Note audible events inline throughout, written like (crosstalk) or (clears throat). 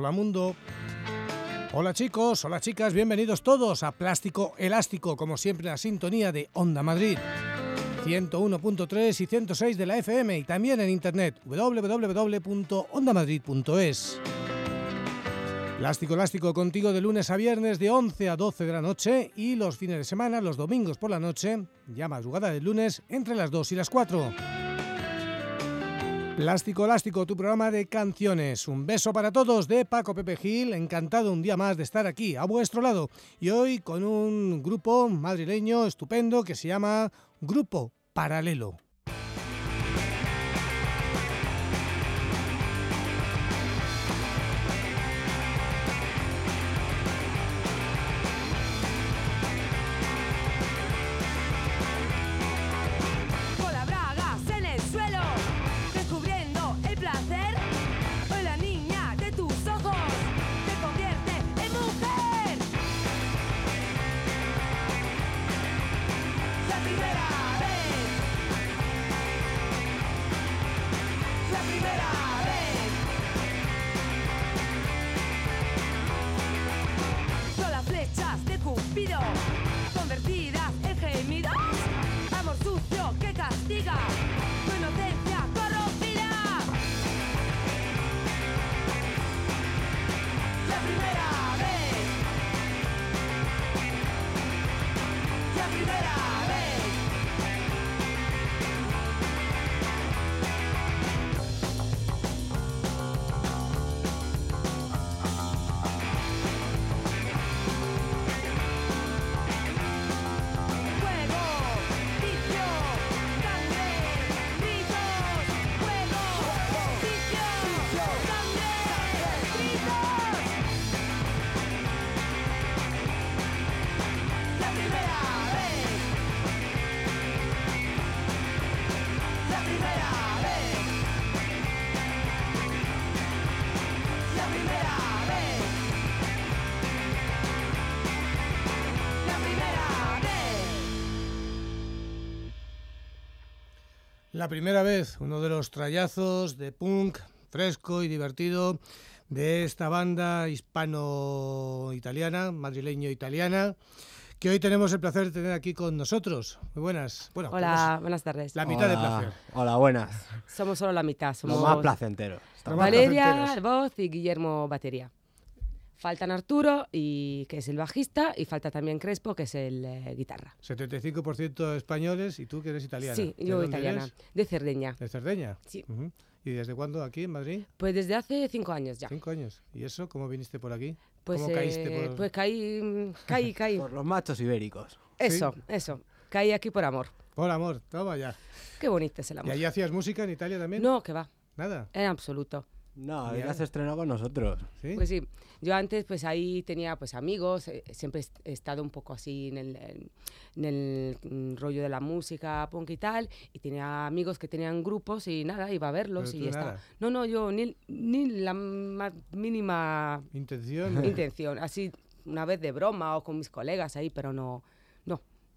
Hola mundo. Hola chicos, hola chicas, bienvenidos todos a Plástico Elástico, como siempre la sintonía de Onda Madrid. 101.3 y 106 de la FM y también en internet www.ondamadrid.es. Plástico Elástico contigo de lunes a viernes de 11 a 12 de la noche y los fines de semana, los domingos por la noche, ya madrugada del lunes, entre las 2 y las 4. Plástico Elástico, tu programa de canciones. Un beso para todos de Paco Pepe Gil. Encantado un día más de estar aquí a vuestro lado. Y hoy con un grupo madrileño estupendo que se llama Grupo Paralelo. La primera vez, uno de los trayazos de punk fresco y divertido de esta banda hispano-italiana, madrileño-italiana, que hoy tenemos el placer de tener aquí con nosotros. Muy buenas. Bueno, Hola, buenas tardes. La mitad de placer. Hola, buenas. Somos solo la mitad. Somos Lo más placentero. Valeria, voz y Guillermo, batería. Faltan Arturo, y, que es el bajista, y falta también Crespo, que es el eh, guitarra. 75% españoles y tú que eres italiana. Sí, yo italiana. De Cerdeña. ¿De Cerdeña? Sí. ¿Y desde cuándo aquí en Madrid? Pues desde hace cinco años ya. ¿Cinco años? ¿Y eso? ¿Cómo viniste por aquí? Pues, ¿Cómo caíste eh, por...? Pues caí, caí, (laughs) caí. por los machos ibéricos. Eso, eso. Caí aquí por amor. Por amor, toma ya. Qué bonito es el amor. ¿Y allí hacías música en Italia también? No, que va. ¿Nada? En absoluto. No, ya se estrenó con nosotros. ¿Sí? Pues sí. Yo antes, pues ahí tenía pues amigos, eh, siempre he estado un poco así en el, en el mm, rollo de la música, punk y tal, y tenía amigos que tenían grupos y nada, iba a verlos y ya está. No, no, yo ni, ni la más mínima intención. intención, así una vez de broma o con mis colegas ahí, pero no,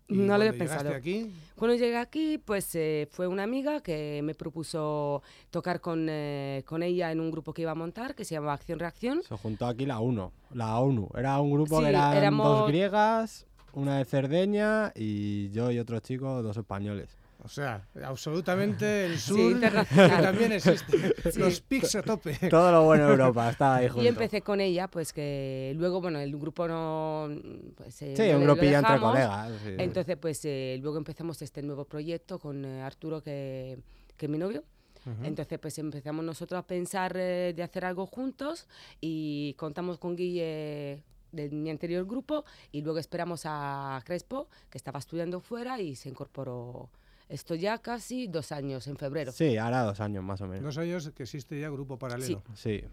no. No lo he pensado. aquí? Cuando llegué aquí, pues eh, fue una amiga que me propuso tocar con, eh, con ella en un grupo que iba a montar, que se llamaba Acción Reacción. Se juntó aquí la UNO, la ONU. Era un grupo Sí, que eran éramos- dos griegas, una de Cerdeña y yo y otro chico, dos españoles. O sea, absolutamente (laughs) el sur, internacional. que (laughs) también existe. (laughs) Los pics a tope. Todo lo bueno de Europa estaba ahí junto. Y empecé con ella, pues que luego, bueno, el grupo no... Pues, eh, Sí, lo- un lo grupillo entre colegas. sí. Entonces, pues eh, luego empezamos este nuevo proyecto con eh, Arturo, que, que es mi novio. Ujú. Entonces, pues empezamos nosotros a pensar eh, de hacer algo juntos y contamos con Guille de mi anterior grupo y luego esperamos a Crespo, que estaba estudiando fuera y se incorporó esto ya casi dos años, en febrero. Sí, ahora dos años más o menos. Dos años que existe ya Grupo Paralelo. Sí.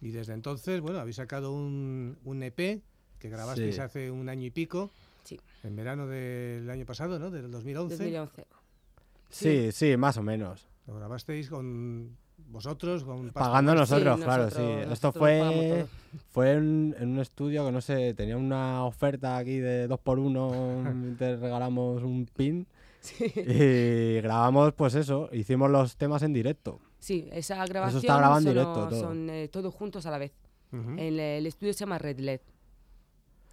Y desde entonces, bueno, habéis sacado un, un EP que grabasteis Sí. hace un año y pico, Sí, en verano del año pasado, ¿no? Del 2011. 2011. Sí, sí, más o menos. Lo grabasteis con vosotros, con Pagando nosotros, Sí, claro, nosotros- sí. Esto nosotros fue, fue en, en un estudio que no sé, tenía una oferta aquí de dos por uno, (laughs) te regalamos un pin (laughs) Sí. y grabamos pues eso, hicimos los temas en directo. Sí, esa grabación está grabado en son, directo todo. son eh, todos juntos a la vez. Ujú. En el estudio se llama Red LED.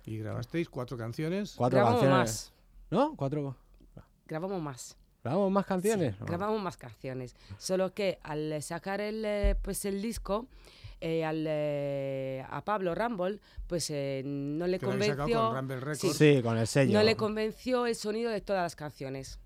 Y grabasteis cuatro canciones. Cuatro grabamos canciones. más. ¿No? Cuatro. Grabamos más. ¿Grabamos más canciones? No. Grabamos más canciones. Solo que al sacar el, eh, pues el disco, eh, al, eh, a Pablo Rumble, pues eh, no le que convenció. con Rumble Sí. Records. Sí, con el sello. No le convenció el sonido de todas las canciones.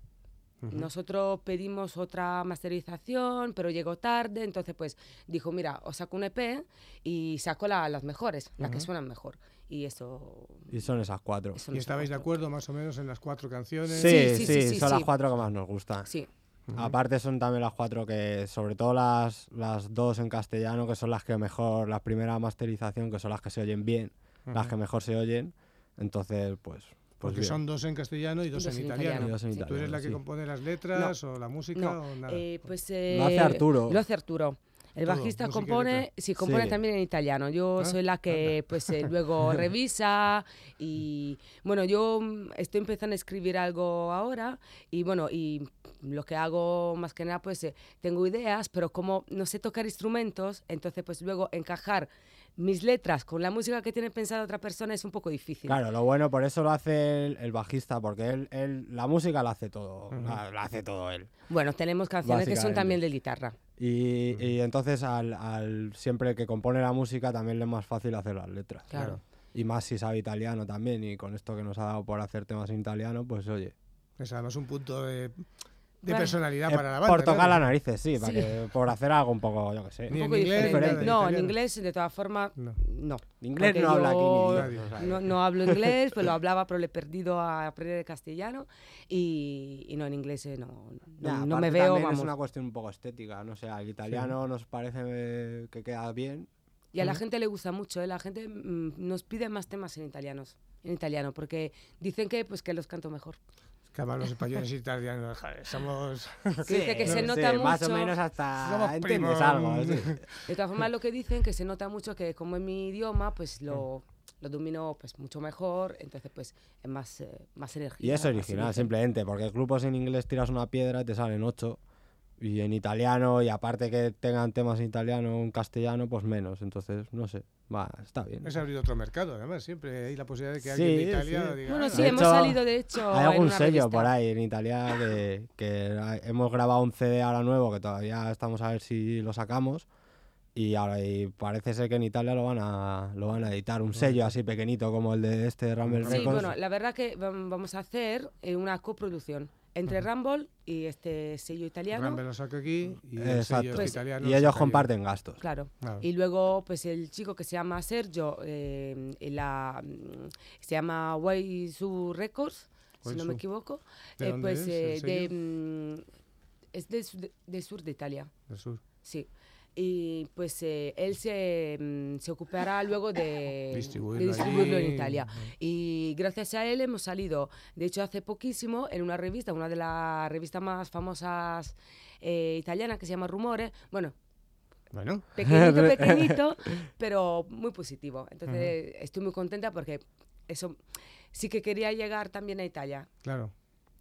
Nosotros pedimos otra masterización, pero llegó tarde, entonces pues dijo, mira, os saco un EP y saco la- las mejores, las que suenan mejor. Y eso... Y son esas cuatro. ¿Y estabais de gustó. acuerdo más o menos en las cuatro canciones? Sí, sí, sí, sí, sí, son sí. las cuatro que más nos gustan. Sí, Ujú. Aparte son también las cuatro que, sobre todo las, las dos en castellano, que son las que mejor, la primera masterización, que son las que se oyen bien, las que mejor se oyen. Entonces, pues... pues Porque bien. son dos en castellano y dos, Dos en en italiano. italiano. Dos en Sí. ¿Tú eres la italiano, que sí. compone las letras o la música No, o nada? eh, pues... Lo eh, hace Arturo. Lo hace Arturo. El Todo, bajista compone, sí, compone Sí. también en italiano. Yo Ah, soy la que pues eh, (laughs) luego revisa y bueno, yo mm, estoy empezando a escribir algo ahora y bueno, y lo que hago más que nada pues eh, tengo ideas, pero como no sé tocar instrumentos, entonces pues luego encajar mis letras con la música que tiene pensada otra persona es un poco difícil. Claro, lo bueno, por eso lo hace el, el bajista, porque él, él la música la hace todo, Ujú. la, la hace todo él. Bueno, tenemos canciones que son también de guitarra. Y, y entonces al, al siempre que compone la música también le es más fácil hacer las letras. Claro. Y más si sabe italiano también, y con esto que nos ha dado por hacer temas en italiano, pues oye. Es además un punto de, de personalidad eh, para la banda. por tocar claro. las narices, sí, para Sí. que, por hacer algo un poco, yo qué sé. Ni Un en poco inglés, diferente. No, en inglés de todas formas No. no. Inglés no habla aquí ni No, no hablo inglés, pues lo hablaba, pero le he perdido a aprender el castellano y, y no, en inglés eh, no, no, Ya, no me veo, vamos. Es una cuestión un poco estética, no sé, al italiano nos parece que queda bien. Y a la gente le gusta mucho, ¿eh? la gente mm, nos pide más temas en italianos, en italiano, porque dicen que pues que los canto mejor. Que además los españoles y italianos somos... (laughs) Dice que se sí, nota Más o mucho. menos hasta Somos entiendes primos. algo. sí. (laughs) De todas formas, lo que dicen que se nota mucho que como es mi idioma, pues lo, lo domino pues mucho mejor, entonces pues es más, eh, más energía. Y es original, simplemente, porque grupos en inglés tiras una piedra y te salen ocho. Y en italiano, y aparte que tengan temas en italiano o en castellano, pues menos. Entonces, no sé, va, está bien. Es abrir otro mercado, además, siempre hay la posibilidad de que Sí, alguien de Italia sí. diga... Bueno, "Ah, sí, De hemos hecho, salido de hecho. Hay algún sello revista. por ahí en Italia que, que hemos grabado un CD ahora nuevo que todavía estamos a ver si lo sacamos. Y ahora y parece ser que en Italia lo van a lo van a editar un sello así pequeñito como el de este Rumble Sí, Records. bueno, la verdad que vam- vamos a hacer eh, una coproducción entre Rumble y este sello italiano. Rumble lo saca aquí y el Exacto. sello Pues- italiano y lo ellos comparten gastos. Claro. Claro. Y luego, pues el chico que se llama Sergio, eh, la, mm, se llama Waisu Records, si no me equivoco. ¿De eh, dónde pues es el eh, de, mm, es del sur de, del sur de Italia, Del sur. sí. Y pues eh, él se, mm, se ocupará luego de (laughs) Distribuirlo de distribuirlo en. Italia. Y gracias a él hemos salido, de hecho hace poquísimo, en una revista, una de las revistas más famosas eh, italianas que se llama Rumore. Bueno, Bueno, pequeñito, (laughs) pequeñito, pero muy positivo. Entonces estoy muy contenta porque eso sí que quería llegar también a Italia. claro.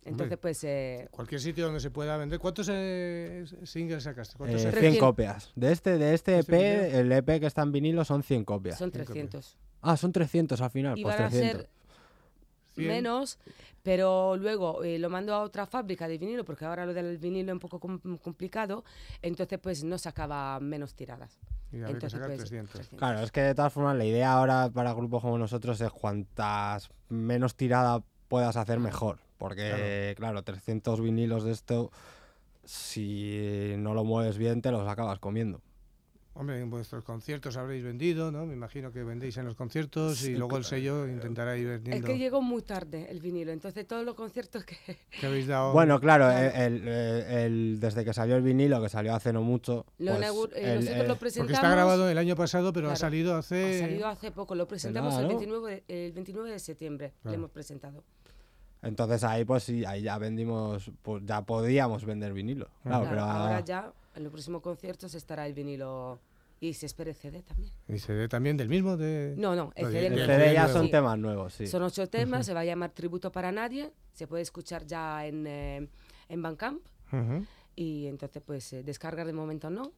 Entonces, pues, eh, Cualquier sitio donde se pueda vender. ¿Cuántos eh, singles sacaste? ¿Cuántos Eh, EP? 100 Recién- copias. De este, de este ¿Este EP, el EP que está en vinilo son 100 copias. son Cinco 300. Ah, son 300 al final. Y pues van a 300. ser Cien. menos, pero luego eh, lo mando a otra fábrica de vinilo, porque ahora lo del vinilo es un poco com- complicado, entonces pues no sacaba menos tiradas. Y habría que Entonces, pues, 300. 300. Claro, es que de todas formas la idea ahora para grupos como nosotros es cuantas menos tirada puedas hacer mejor. Porque, claro, 300 vinilos de esto, si no lo mueves bien, te los acabas comiendo. Hombre, en vuestros conciertos habréis vendido, ¿no? Me imagino que vendéis en los conciertos y Sí, luego el claro. sello intentará ir Es vendiendo. que llegó muy tarde el vinilo, entonces todos los conciertos que... (laughs) que habéis dado? Bueno, claro, Claro. El, el- el- desde que salió el vinilo, que salió hace no mucho, Lo pues, inaugur- eh, el- nosotros el- lo porque presentamos... está grabado el año pasado, pero ha Claro. salido Ha hace... salido hace poco, lo presentamos nada, el, ¿no? 29 de, el 29 de septiembre, Claro. lo hemos presentado. Entonces ahí pues sí, ahí ya vendimos, pues ya podíamos vender vinilo. Claro, Claro, pero ahora ya, en los próximos conciertos estará el vinilo y se espera el CD también. ¿Y CD también del mismo? De... No, no, el CD, el el CD ya son Sí. temas nuevos, sí. Son ocho temas, se va a llamar Tributo para Nadie, se puede escuchar ya en, eh, en Bandcamp Ujú. y entonces pues eh, descargar de momento no,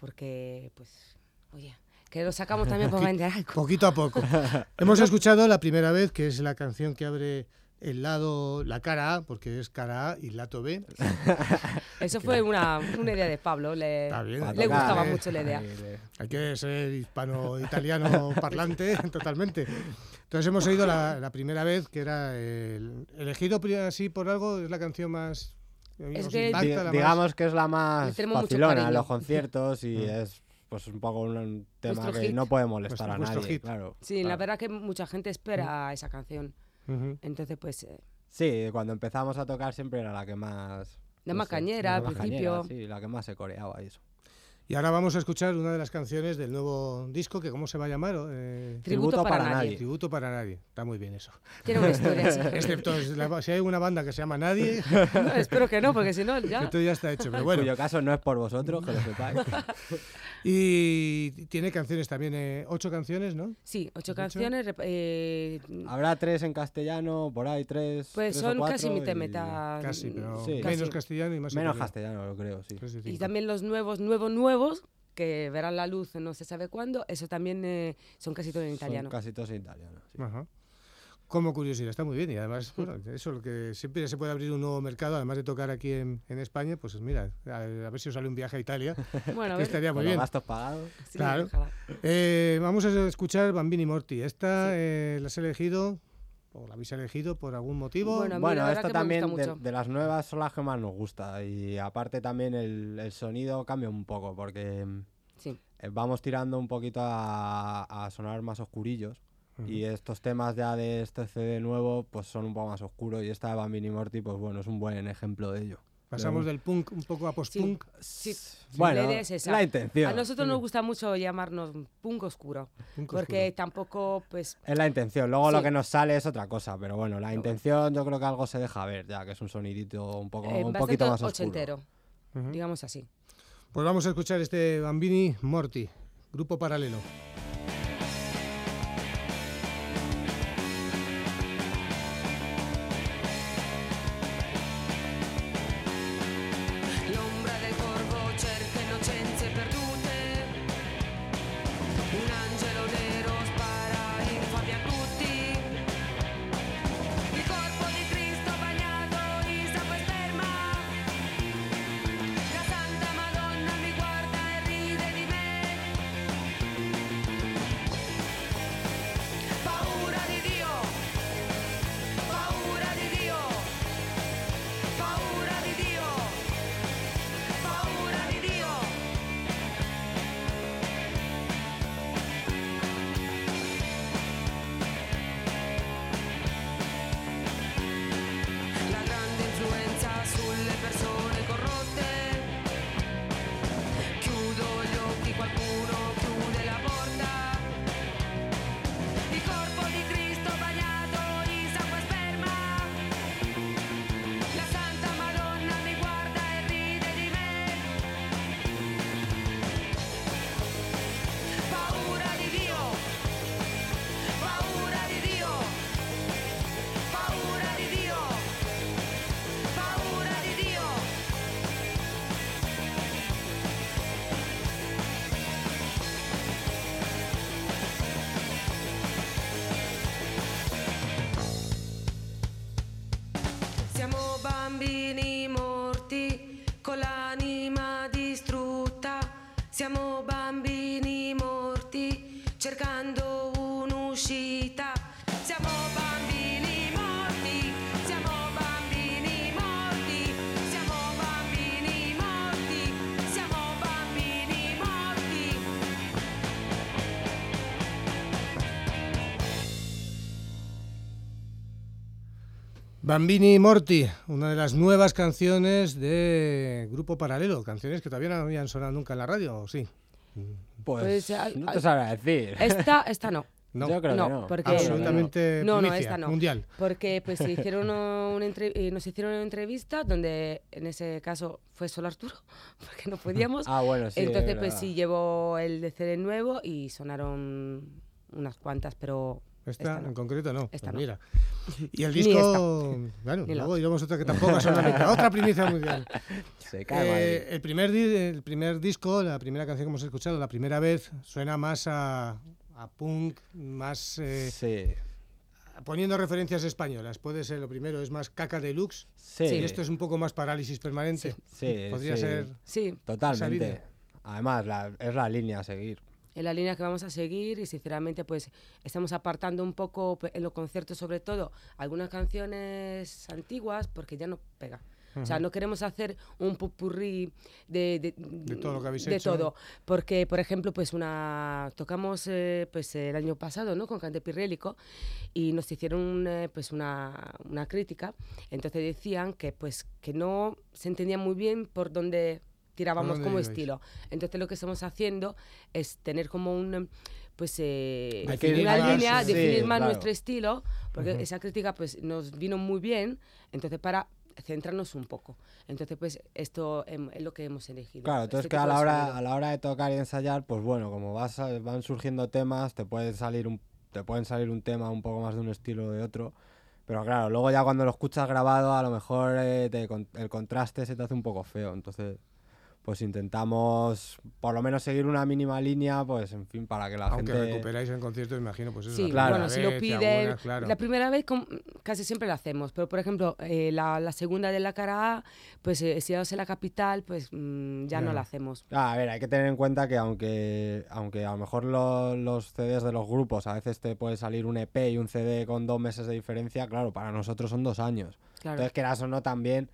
porque pues, oye, que lo sacamos también (laughs) por vender algo. Poquito a poco. (laughs) Hemos escuchado la primera vez, que es la canción que abre el lado, la cara A, porque es cara A y lato B. (laughs) Eso fue una, una idea de Pablo, le, Está bien, le tocar, gustaba ¿eh? mucho la idea. Le- Hay que ser hispano-italiano (laughs) parlante (laughs) totalmente. Entonces hemos oído la, la primera vez, que era el, elegido así por algo, es la canción más... Es que- impacta, Di- la más- digamos que es la más Le facilona en los conciertos y Mm. es pues un poco un, tema Vuestro que hit. no puede molestar Vuestro- a nadie, hit. claro. Sí, la claro. verdad que mucha gente espera esa canción. Ujú. Entonces, pues, eh, Sí, cuando empezamos a tocar siempre era la que más... La no más cañera la al más principio. sí, la que más se coreaba y eso. Y ahora vamos a escuchar una de las canciones del nuevo disco, que ¿cómo se va a llamar? Eh, tributo, Tributo para, para nadie. nadie. Tributo para nadie. Está muy bien eso. Tiene una historia. (laughs) Excepto es la- si hay una banda que se llama Nadie, (laughs) No, espero que no, porque si no, ya. esto ya está hecho. Pero En bueno, cuyo caso no es por vosotros, que lo sepáis. (laughs) y tiene canciones también, eh, ocho canciones, ¿no? Sí, ocho canciones. eh, Habrá tres en castellano, por ahí tres. pues tres o son casi cuatro mitad. Casi, pero Sí. menos casi. castellano y más Menos italiano. castellano, lo creo, sí. Y también los nuevos, nuevos, nuevos, que verán la luz no se sabe cuándo, eso también eh, son casi todo en Son italiano. casi todos en italiano. sí. Ajá. Como curiosidad, está muy bien. Y además, bueno, eso lo que siempre se puede abrir un nuevo mercado, además de tocar aquí en, en España, pues mira, a, a ver si os sale un viaje a Italia, (laughs) Bueno, a ver, estaría muy Con bien. gastos pagados. sí, claro. Eh, vamos a escuchar Bambini Morti. Esta eh, la has elegido, o la habéis elegido por algún motivo. Bueno, Bueno, esto también de, las nuevas son las que más nos gusta. Y aparte también el, el sonido cambia un poco porque mm, Sí. eh, vamos tirando un poquito a, a sonar más oscurillos. Y estos temas ya de este CD nuevo pues son un poco más oscuros. Y esta de Bambini Morti, pues bueno, es un buen ejemplo de ello. Pasamos del punk un poco a post-punk. Sí, Bueno, la es esa. la intención. A nosotros nos gusta mucho llamarnos punk oscuro, punk porque oscuro. tampoco, pues, Es la intención, luego lo Sí. que nos sale es otra cosa, pero bueno, la intención yo creo que algo se deja ver, ya que es un sonidito un poco eh, un poquito más oscuro. ochentero, Ujú. digamos así. Pues vamos a escuchar este Bambini Morti, grupo paralelo. Bambini Morti, una de las nuevas canciones de Grupo Paralelo, canciones que todavía no habían sonado nunca en la radio, ¿o sí? Pues, Pues, al- no te sabrá decir. Esta, esta no. (laughs) No, Yo creo no, que no. porque- absolutamente No, no, primicia, esta no. mundial. Porque pues se (laughs) hicieron una entre- eh, nos hicieron una entrevista donde en ese caso fue solo Arturo, (laughs) porque no podíamos. Ah, bueno, sí. Entonces es pues sí llevó el de CD nuevo y sonaron unas cuantas, pero Esta, Esta no. en concreto no. Esta pues no. mira. (laughs) Y el disco. Bueno, luego iremos otra que tampoco la mitad. (laughs) Otra primicia mundial. Se cae Eh, el, primer el primer disco, la primera canción que hemos escuchado, la primera vez, suena más a, a punk, más eh, Sí, poniendo referencias españolas. Puede ser lo primero, es más caca deluxe. sí, Y esto es un poco más parálisis permanente. sí, Podría sí, ser. Sí, Totalmente. Además, la- es la línea a seguir. Es la línea que vamos a seguir y sinceramente pues estamos apartando un poco en los conciertos sobre todo algunas canciones antiguas porque ya no pega. O sea, no queremos hacer un pupurrí de, de, De todo lo que habéis de hecho. todo. Porque, por ejemplo, pues una tocamos eh, pues el año pasado ¿no? con Cante Pirrélico y nos hicieron eh, pues una, una crítica. Entonces decían que pues que no se entendía muy bien por dónde tirábamos como ibais? estilo. Entonces lo que estamos haciendo es tener como un pues eh, Hay que una más, línea, sí, definir más claro. nuestro estilo, porque esa crítica pues nos vino muy bien, entonces para centrarnos un poco. Entonces pues esto em, es lo que hemos elegido. Claro, este entonces que a la hora, a la hora de tocar y ensayar, pues bueno, como vas a- van surgiendo temas, te puede salir un, te pueden salir un tema un poco más de un estilo o de otro. Pero claro, luego ya cuando lo escuchas grabado, a lo mejor eh, te el contraste se te hace un poco feo. Entonces, pues intentamos por lo menos seguir una mínima línea, pues en fin, para que la Aunque gente... recuperáis en conciertos, imagino, pues eso. Sí, la Claro. bueno, si lo piden, claro. la primera vez casi siempre la hacemos, pero por ejemplo, eh, la, la segunda de la cara A, pues eh, si vamos en la capital, pues mm, ya Ya. no la hacemos. Ah, a ver, hay que tener en cuenta que aunque, aunque a lo mejor lo- los CDs de los grupos a veces te puede salir un EP y un CD con dos meses de diferencia, claro, para nosotros son dos años. Claro. Entonces, quieras o no, también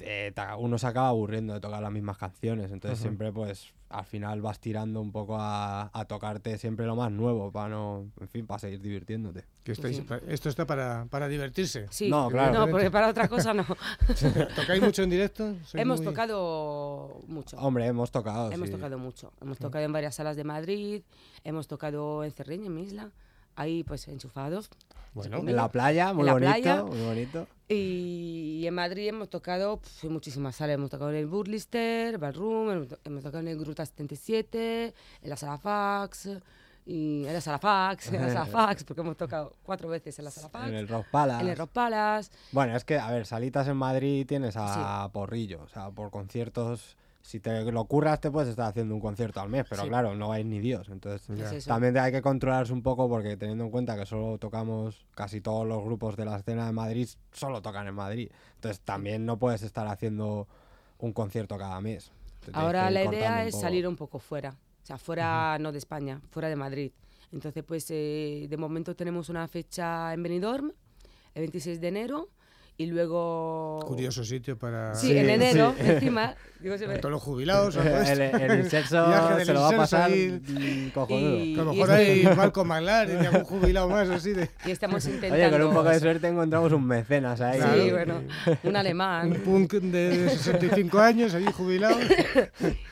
eh, uno se acaba aburriendo de tocar las mismas canciones. Entonces, Ujú. siempre, pues, al final vas tirando un poco a, a tocarte siempre lo más nuevo para no, en fin, para seguir divirtiéndote. Que estáis- Sí. Esto está para, para divertirse. Sí, No, claro. no, porque para otra cosa no. (laughs) ¿Tocáis mucho en directo? ¿Sois Hemos muy- tocado mucho. Hombre, hemos tocado. Hemos sí. tocado mucho. Hemos tocado en varias salas de Madrid, hemos tocado en Cerreña, en mi isla, ahí pues enchufados. Bueno, En la playa, muy En la bonito, playa. muy bonito. Y en Madrid hemos tocado pf, muchísimas salas. Hemos tocado en el Burlister, Ballroom, hemos, hemos tocado en el Gruta 77, en la Sala Fax, y en la Sala Fax, en la Sala (laughs) Fax, porque hemos tocado cuatro veces en la Sala Fax, En el Rock Palace. en el Rock Palace. Bueno, es que, a ver, salitas en Madrid tienes a Porrillo, o sea, por conciertos, si te lo curras te puedes estar haciendo un concierto al mes, pero Sí. claro, no vais ni Dios, entonces Es también hay que controlarse un poco porque teniendo en cuenta que solo tocamos, casi todos los grupos de la escena de Madrid solo tocan en Madrid, entonces también no puedes estar haciendo un concierto cada mes. Te Ahora la idea es salir un poco fuera, o sea, fuera no de España, fuera de Madrid. Entonces, pues eh, de momento tenemos una fecha en Benidorm, el 26 de enero, y luego... curioso sitio para. Sí, Sí, en enero, sí. encima. (laughs) digo, se todos los jubilados. el, el inserso (laughs) del se lo va a pasar mm, cojonudo. Y- a lo y mejor hay Malcolm McLaren y algún jubilado más así de. (laughs) Y estamos intentando... Oye, con un poco de suerte encontramos un mecenas ahí. Sí, Claro. bueno, un Un alemán. punk de 65 años, allí jubilado.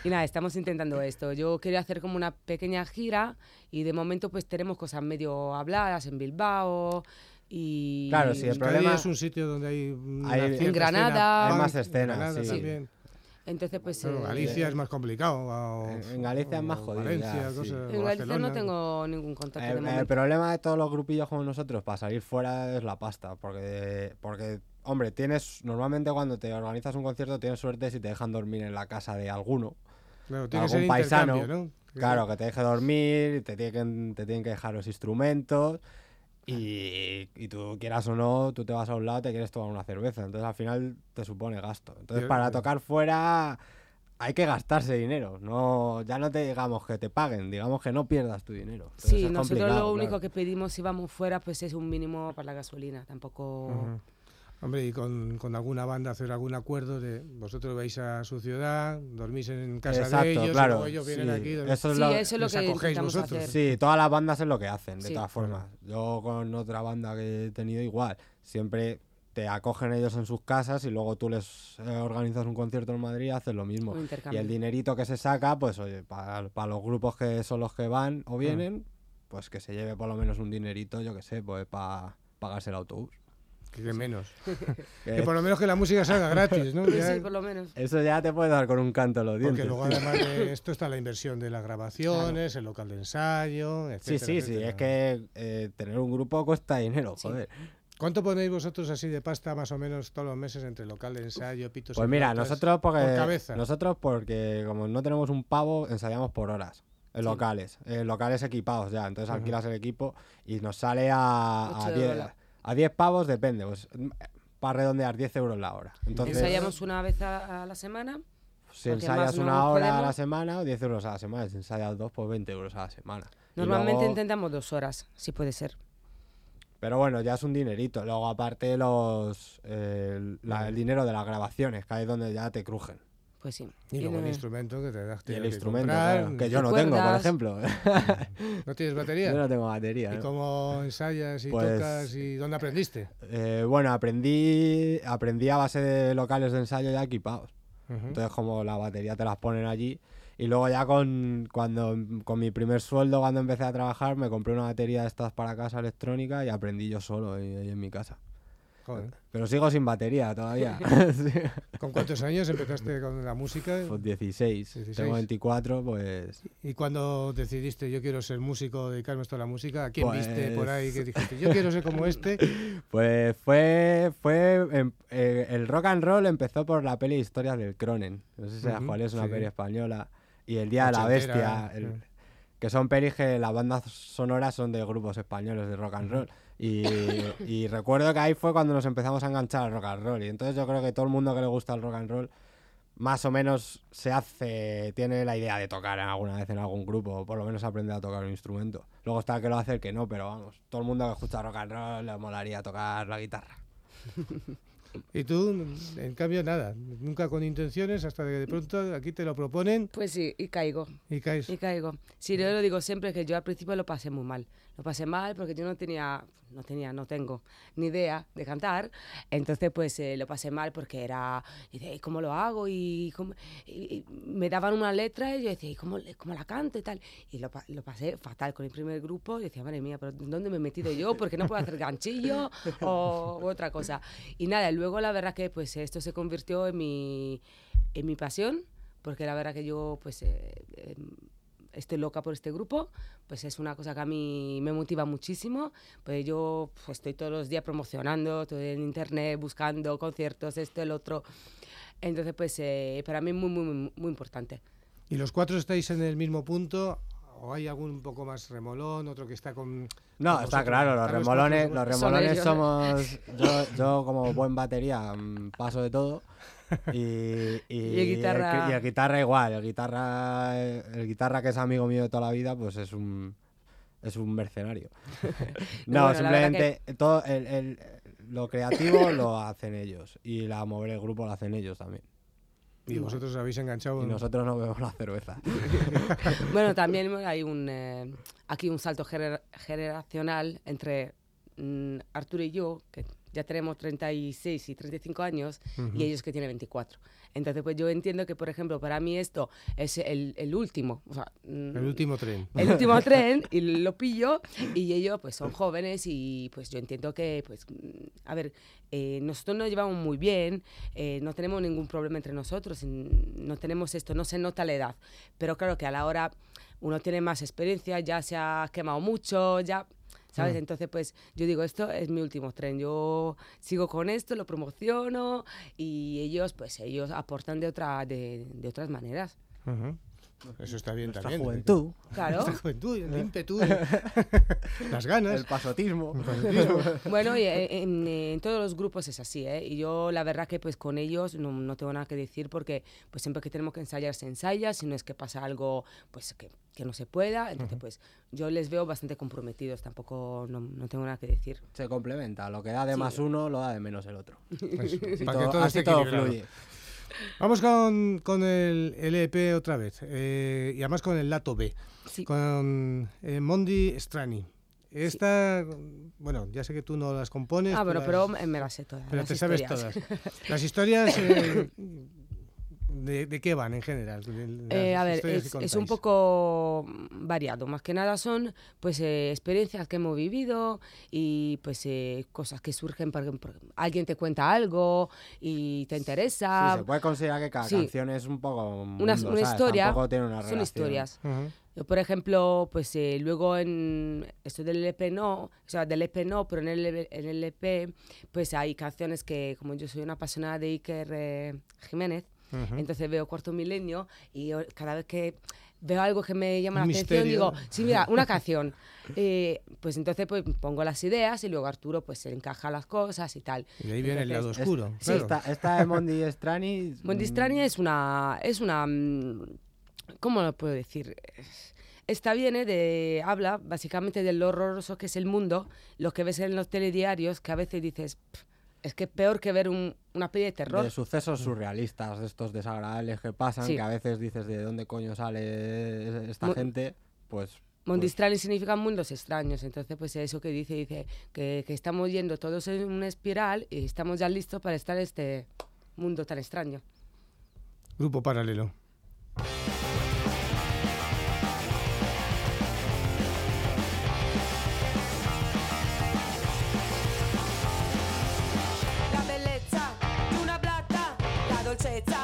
Y nada, estamos intentando esto. Yo quería hacer como una pequeña gira y de momento pues tenemos cosas medio habladas en Bilbao y... Claro, sí, el Euskadi problema- es un sitio donde hay. una Hay- En Granada. escena Hay más escenas, Granada sí. también. Entonces pues... Bueno, eh, Galicia es más complicado. o- En- Galicia es más o jodido, Valencia, sí. cosas, o En Galicia no tengo ningún contacto Eh, de el problema de todos los grupillos como nosotros para salir fuera es la pasta, porque, porque hombre, tienes normalmente cuando te organizas un concierto tienes suerte si te dejan dormir en la casa de alguno, Claro, algún paisano, ¿no? Claro, que te deje dormir, te tienen, te tienen que dejar los instrumentos y, y tú quieras o no, tú te vas a un lado y te quieres tomar una cerveza, entonces al final te supone gasto. Entonces para tocar fuera hay que gastarse dinero, no ya no te digamos que te paguen, digamos que no pierdas tu dinero. Entonces Sí, nosotros lo único claro. que pedimos si vamos fuera pues es un mínimo para la gasolina, tampoco... Hombre, y con, con alguna banda hacer algún acuerdo de vosotros vais a su ciudad, dormís en casa Exacto, de ellos, y luego ellos vienen sí. aquí. dormís- Eso es Sí, lo- eso es lo que acogéis vosotros. hacer. Sí, todas las bandas es lo que hacen, de Sí. todas formas. Yo con otra banda que he tenido igual, siempre te acogen ellos en sus casas y luego tú les eh, organizas un concierto en Madrid y haces lo mismo. Y el dinerito que se saca, pues oye, para los grupos que son los que van o vienen, pues que se lleve por lo menos un dinerito, yo que sé, pues para pagarse el autobús. Que menos. (laughs) Que por lo menos que la música salga gratis, ¿no? Ya- sí, por lo menos. Eso ya te puede dar con un canto en los dientes. porque luego además (laughs) de esto está la inversión de las grabaciones, el local de ensayo, Sí, etcétera, sí, sí, etcétera. es que eh, tener un grupo cuesta dinero, Sí. joder. ¿Cuánto ponéis vosotros así de pasta más o menos todos los meses entre local de ensayo, pitos y Pues mira, nosotros porque por cabeza. nosotros porque como no tenemos un pavo, ensayamos por horas. En Sí. locales, en locales equipados ya. Entonces alquilas el equipo y nos sale a, a Ocho 10, dólares. A 10 pavos, depende. Pues para redondear 10 euros la hora. Entonces, Ensayamos una vez a, a la semana. si ensayas no una hora a la semana, o 10 euros a la semana. Si ensayas dos, pues 20 euros a la semana. Normalmente luego- intentamos dos horas, si puede ser. Pero bueno, ya es un dinerito. Luego aparte los el, la- el dinero de las grabaciones, que ahí es donde ya te crujen. Pues sí. Y luego el instrumento que te das Y el que instrumento, comprar, claro, que yo no tengo, por ejemplo. (laughs) ¿No tienes batería? yo no tengo batería. ¿Y ¿no? cómo ensayas y Pues- tocas y dónde aprendiste? Eh, bueno, aprendí, aprendí a base de locales de ensayo ya equipados. Entonces, como la batería te las ponen allí. Y luego ya con, cuando, con mi primer sueldo, cuando empecé a trabajar, me compré una batería de estas para casa electrónica y aprendí yo solo ahí, ahí en mi casa. Joder. Pero sigo sin batería todavía. (laughs) (laughs) ¿Con cuántos años empezaste con la música? Pues 16. 16. Tengo 24, pues... ¿Y cuando decidiste yo quiero ser músico, dedicarme esto a la música? ¿A quién viste por ahí que Pues- dijiste yo quiero ser como este? (laughs) Pues fue, fue em- eh, el rock and roll empezó por la peli Historias del Cronen. No sé si sabes Ujú, cuál es, una sí. peli española. Y El Día de la Ochentera, Bestia, el- que son pelis que las bandas sonoras son de grupos españoles de rock and roll. (laughs) Y, y recuerdo que ahí fue cuando nos empezamos a enganchar al rock and roll. Y entonces yo creo que todo el mundo que le gusta el rock and roll más o menos se hace, tiene la idea de tocar alguna vez en algún grupo, o por lo menos aprender a tocar un instrumento. Luego está el que lo hace, el que no, pero vamos, todo el mundo que escucha rock and roll le molaría tocar la guitarra. (laughs) Y tú, en cambio, nada, nunca con intenciones, hasta que de pronto aquí te lo proponen Pues sí, y caigo. y caes. Y caigo. Sí, yo lo digo siempre que yo al principio lo pasé muy mal. Lo pasé mal porque yo no tenía, no tenía, no tengo ni idea de cantar. Entonces, pues eh, lo pasé mal porque era, y de, "¿Y ¿cómo lo hago? Y, cómo-?". Y- y me daban una letra y yo decía, ¿y cómo, cómo la canto y tal? Y lo, lo pasé fatal con el primer grupo. Y decía, madre mía, ¿pero dónde me he metido yo? Porque no puedo hacer ganchillo (laughs) o u otra cosa. Y nada, luego la verdad que pues esto se convirtió en mi, en mi pasión. Porque la verdad que yo, pues, eh, em, estoy loca por este grupo, pues es una cosa que a mí me motiva muchísimo. Pues yo pues, estoy todos los días promocionando, estoy en internet buscando conciertos, esto, el otro. Entonces, pues eh, para mí es muy, muy, muy importante. ¿Y los cuatro estáis en el mismo punto? ¿O hay algún un poco más remolón, otro que está con... No, con está claro, los remolones, los remolones somos. (laughs) Yo, yo, como buen batería, mm, paso de todo. Y, y, (laughs) Y el guitarra- y el guitarra igual. El guitarra, el guitarra, que es amigo mío de toda la vida, pues es un, es un mercenario. (laughs) no, Bueno, simplemente todo el, el- lo creativo lo hacen ellos. Y la mover el grupo lo hacen ellos también. Y vosotros habéis enganchado... Y nosotros no bebemos la cerveza. (laughs) Bueno, también hay un, eh, aquí un salto gener- generacional entre mm, Arturo y yo, que ya tenemos 36 y 35 años, y ellos que tienen 24. Entonces, pues yo entiendo que, por ejemplo, para mí esto es el, el último, o sea, mm, El último tren. el último (laughs) tren y lo pillo y ellos pues son jóvenes y pues yo entiendo que pues mm, a ver eh, nosotros nos llevamos muy bien eh, no tenemos ningún problema entre nosotros no tenemos esto no se nota la edad pero claro que a la hora uno tiene más experiencia ya se ha quemado mucho ya ¿Sabes? Entonces, pues yo digo, esto es mi último tren. Yo sigo con esto, lo promociono y ellos, pues ellos aportan de, otra, de, de otras maneras. Ujú. Eso está bien Nuestra también. juventud, Claro. Nuestra juventud, el (laughs) ímpetu, (laughs) las ganas. el pasotismo. el fanatismo. (laughs) Bueno, y en, en- en todos los grupos es así, ¿eh? Y yo la verdad que pues con ellos no, no tengo nada que decir porque pues siempre que tenemos que ensayar se ensaya, si no es que pasa algo pues que, que no se pueda, entonces pues yo les veo bastante comprometidos, tampoco no, no tengo nada que decir. Se complementa. Lo que da de Sí. más uno, lo da de menos el otro. Eso, Así para que todo, así todo fluye. Vamos con, con el, el EP otra vez. eh, y además con el lato B. Sí. Con eh, Mondi Strani. Esta, bueno, ya sé que tú no las compones. Ah, las- pero me, las sé todas. pero las te sabes todas. (laughs) Las historias, eh, ¿De, de qué van en general? Eh, a ver, es, es un poco variado. Más que nada son pues eh, experiencias que hemos vivido y pues eh, cosas que surgen porque alguien te cuenta algo y te interesa. Sí, se puede considerar que cada Sí. canción es un poco un una, mundo, una ¿sabes? historia. Tampoco tiene una son historias. Yo, por ejemplo, pues eh, luego en esto del LP no, o sea, del EP no, pero en el, en el EP pues hay canciones que, como yo soy una apasionada de Iker eh, Jiménez, Ujú. entonces veo Cuarto Milenio y yo cada vez que veo algo que me llama la atención misterio. digo, sí, mira, una (laughs) canción. Eh, pues entonces pues pongo las ideas y luego Arturo pues se encaja las cosas y tal. Y ahí viene el lado oscuro. Sí, claro. esta, esta de Mondi Strani. (laughs) Mondi mm, Strani es una. Es una. mm, ¿Cómo lo puedo decir? Esta viene de. Habla básicamente de lo horroroso que es el mundo, lo que ves en los telediarios, que a veces dices. "Pff, Es que es peor que ver un- una peli de terror. De sucesos surrealistas, estos desagradables que pasan, Sí. que a veces dices de dónde coño sale esta Mo- gente, pues. Mondi pues, significa mundos extraños, entonces pues eso que dice, dice que, que estamos yendo todos en una espiral y estamos ya listos para estar en este mundo tan extraño. Grupo paralelo. La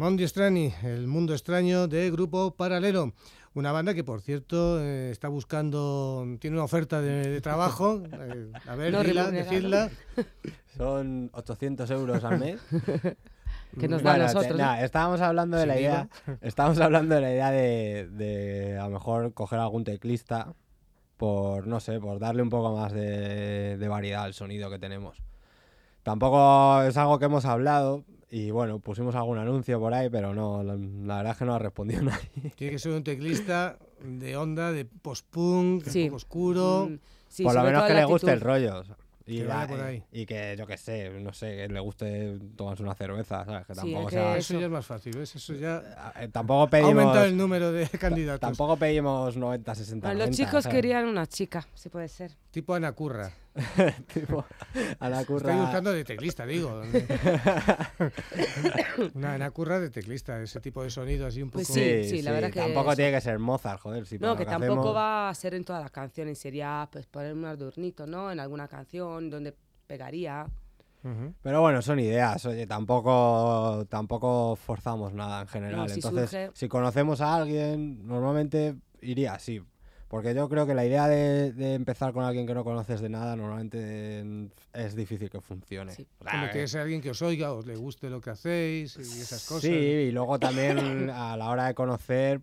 Mondi Strani, el mundo extraño de Grupo Paralelo. Una banda que, por cierto, eh, está buscando, tiene una oferta de, de trabajo. (laughs) eh, a ver, No dila, remunerado. decidla. Son 800 euros al mes. (laughs) Que nos da a te- nosotros. ¿eh? estábamos hablando de la idea. Estábamos hablando de la idea de, de a lo mejor coger algún teclista por, no sé, por darle un poco más de, de variedad al sonido que tenemos. Tampoco es algo que hemos hablado y bueno, pusimos algún anuncio por ahí, pero no, la, la verdad es que no ha respondido (laughs) nadie. Tiene que ser un teclista de onda, de post-punk, Sí. oscuro. Mm, sí, por lo menos que le guste el rollo. o sea, Y, Que la- vaya por ahí. y que yo que sé, no sé, que le guste tomarse una cerveza, ¿sabes? Que Sí, tampoco es sea- Eso ya es más fácil, ¿ves? Eso ya Eh, Tampoco ha pedimos, aumentado el número de candidatos. tampoco pedimos 90, 60, Bueno, los 90, chicos ¿sabes? querían una chica, si puede ser. Tipo Ana Curra. (laughs) tipo, a la curra. Estoy buscando de teclista, digo. (laughs) Una Ana Curra de teclista, ese tipo de sonido así un poco... Pues sí, sí, la verdad que Tampoco tiene que ser Mozart, joder. Si No, que tampoco hacemos- va a ser en todas las canciones, sería pues poner un adornito, ¿no? En alguna canción donde pegaría. Ujú. Pero bueno, son ideas, oye, tampoco, tampoco forzamos nada en general. No, si Entonces, surge- si conocemos a alguien, normalmente iría así. Porque yo creo que la idea de, de empezar con alguien que no conoces de nada, normalmente es difícil que funcione. Sí. O sea, Como eh, que es alguien que os oiga, os le guste lo que hacéis y esas cosas. Sí, y luego también a la hora de conocer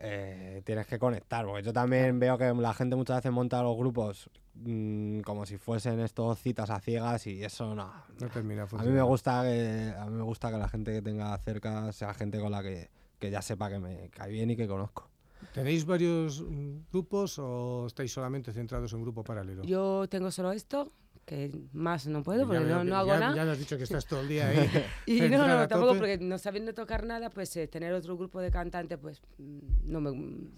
eh, tienes que conectar, porque yo también veo que la gente muchas veces monta los grupos mm, como si fuesen estos citas a ciegas y eso no. No termina A mí funcionando. me gusta que a mí me gusta que la gente que tenga cerca sea gente con la que, que ya sepa que me cae bien y que conozco. ¿Tenéis varios mm, grupos o estáis solamente centrados en grupo paralelo? Yo tengo solo esto, que más no puedo porque Ya no, no hago ya, nada. Ya nos has dicho que estás todo el día (laughs) ahí. Y no, no, tampoco tope. porque no sabiendo tocar nada, pues eh, tener otro grupo de cantantes, pues mm, no me,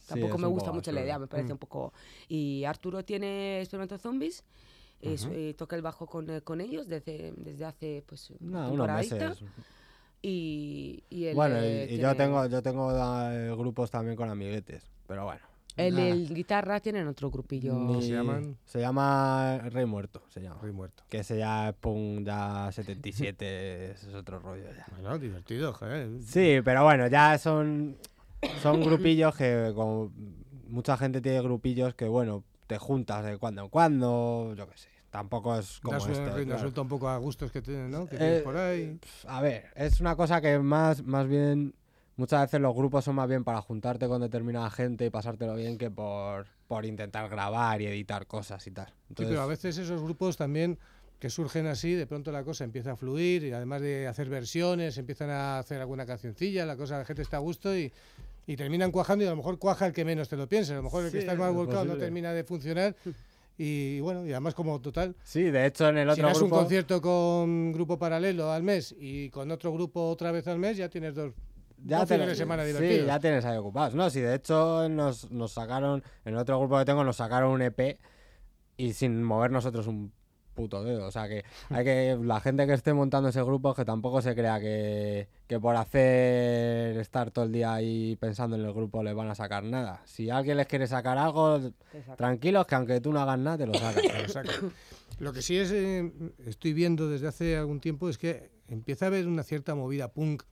tampoco es me un gusta mucho la idea, me parece Mm. un poco... Y Arturo tiene Experimento Zombies, y su- y toca el bajo con, eh, con ellos desde, desde hace pues una No, unos temporadita. meses. Y, y él, Bueno, y, eh, y yo tengo, yo tengo eh, grupos también con amiguetes, pero bueno. El, Nada. el guitarra tienen otro grupillo. ¿Cómo se llaman? Se llama Rey Muerto, se llama. Rey muerto. Que ese ya es punk ya 77, (laughs) ese es otro rollo ya. Bueno, divertido, joder. Sí, pero bueno, ya son, son grupillos que como mucha gente tiene grupillos que bueno, te juntas de cuando en cuando, yo qué sé. Tampoco es como Das este, rienda claro. suelta un poco a gustos que tienen, ¿no? Que Eh, tienes por ahí. A ver, es una cosa que más, más bien, muchas veces los grupos son más bien para juntarte con determinada gente y pasártelo bien que por, por intentar grabar y editar cosas y tal. Sí, Entonces, pero a veces esos grupos también que surgen así, de pronto la cosa empieza a fluir y además de hacer versiones, empiezan a hacer alguna cancioncilla, la cosa, la gente está a gusto y, y terminan cuajando y a lo mejor cuaja el que menos te lo piense, a lo mejor el que Sí, está más volcado no termina de funcionar (laughs) y bueno, y además como total, Sí, de hecho en el si otro das un grupo... concierto con grupo paralelo al mes y con otro grupo otra vez al mes, ya tienes dos, ya dos fines de tienes- semana Sí, divertidos. ya tienes ahí ocupados. No, sí, de hecho nos, nos sacaron, en el otro grupo que tengo nos sacaron un EP y sin mover nosotros un puto dedo. O sea que hay que, la gente que esté montando ese grupo que tampoco se crea que, que por hacer estar todo el día ahí pensando en el grupo le van a sacar nada. Si alguien les quiere sacar algo, tranquilos que aunque tú no hagas nada te lo sacas. Te lo que sí es, eh, estoy viendo desde hace algún tiempo es que empieza a haber una cierta movida punk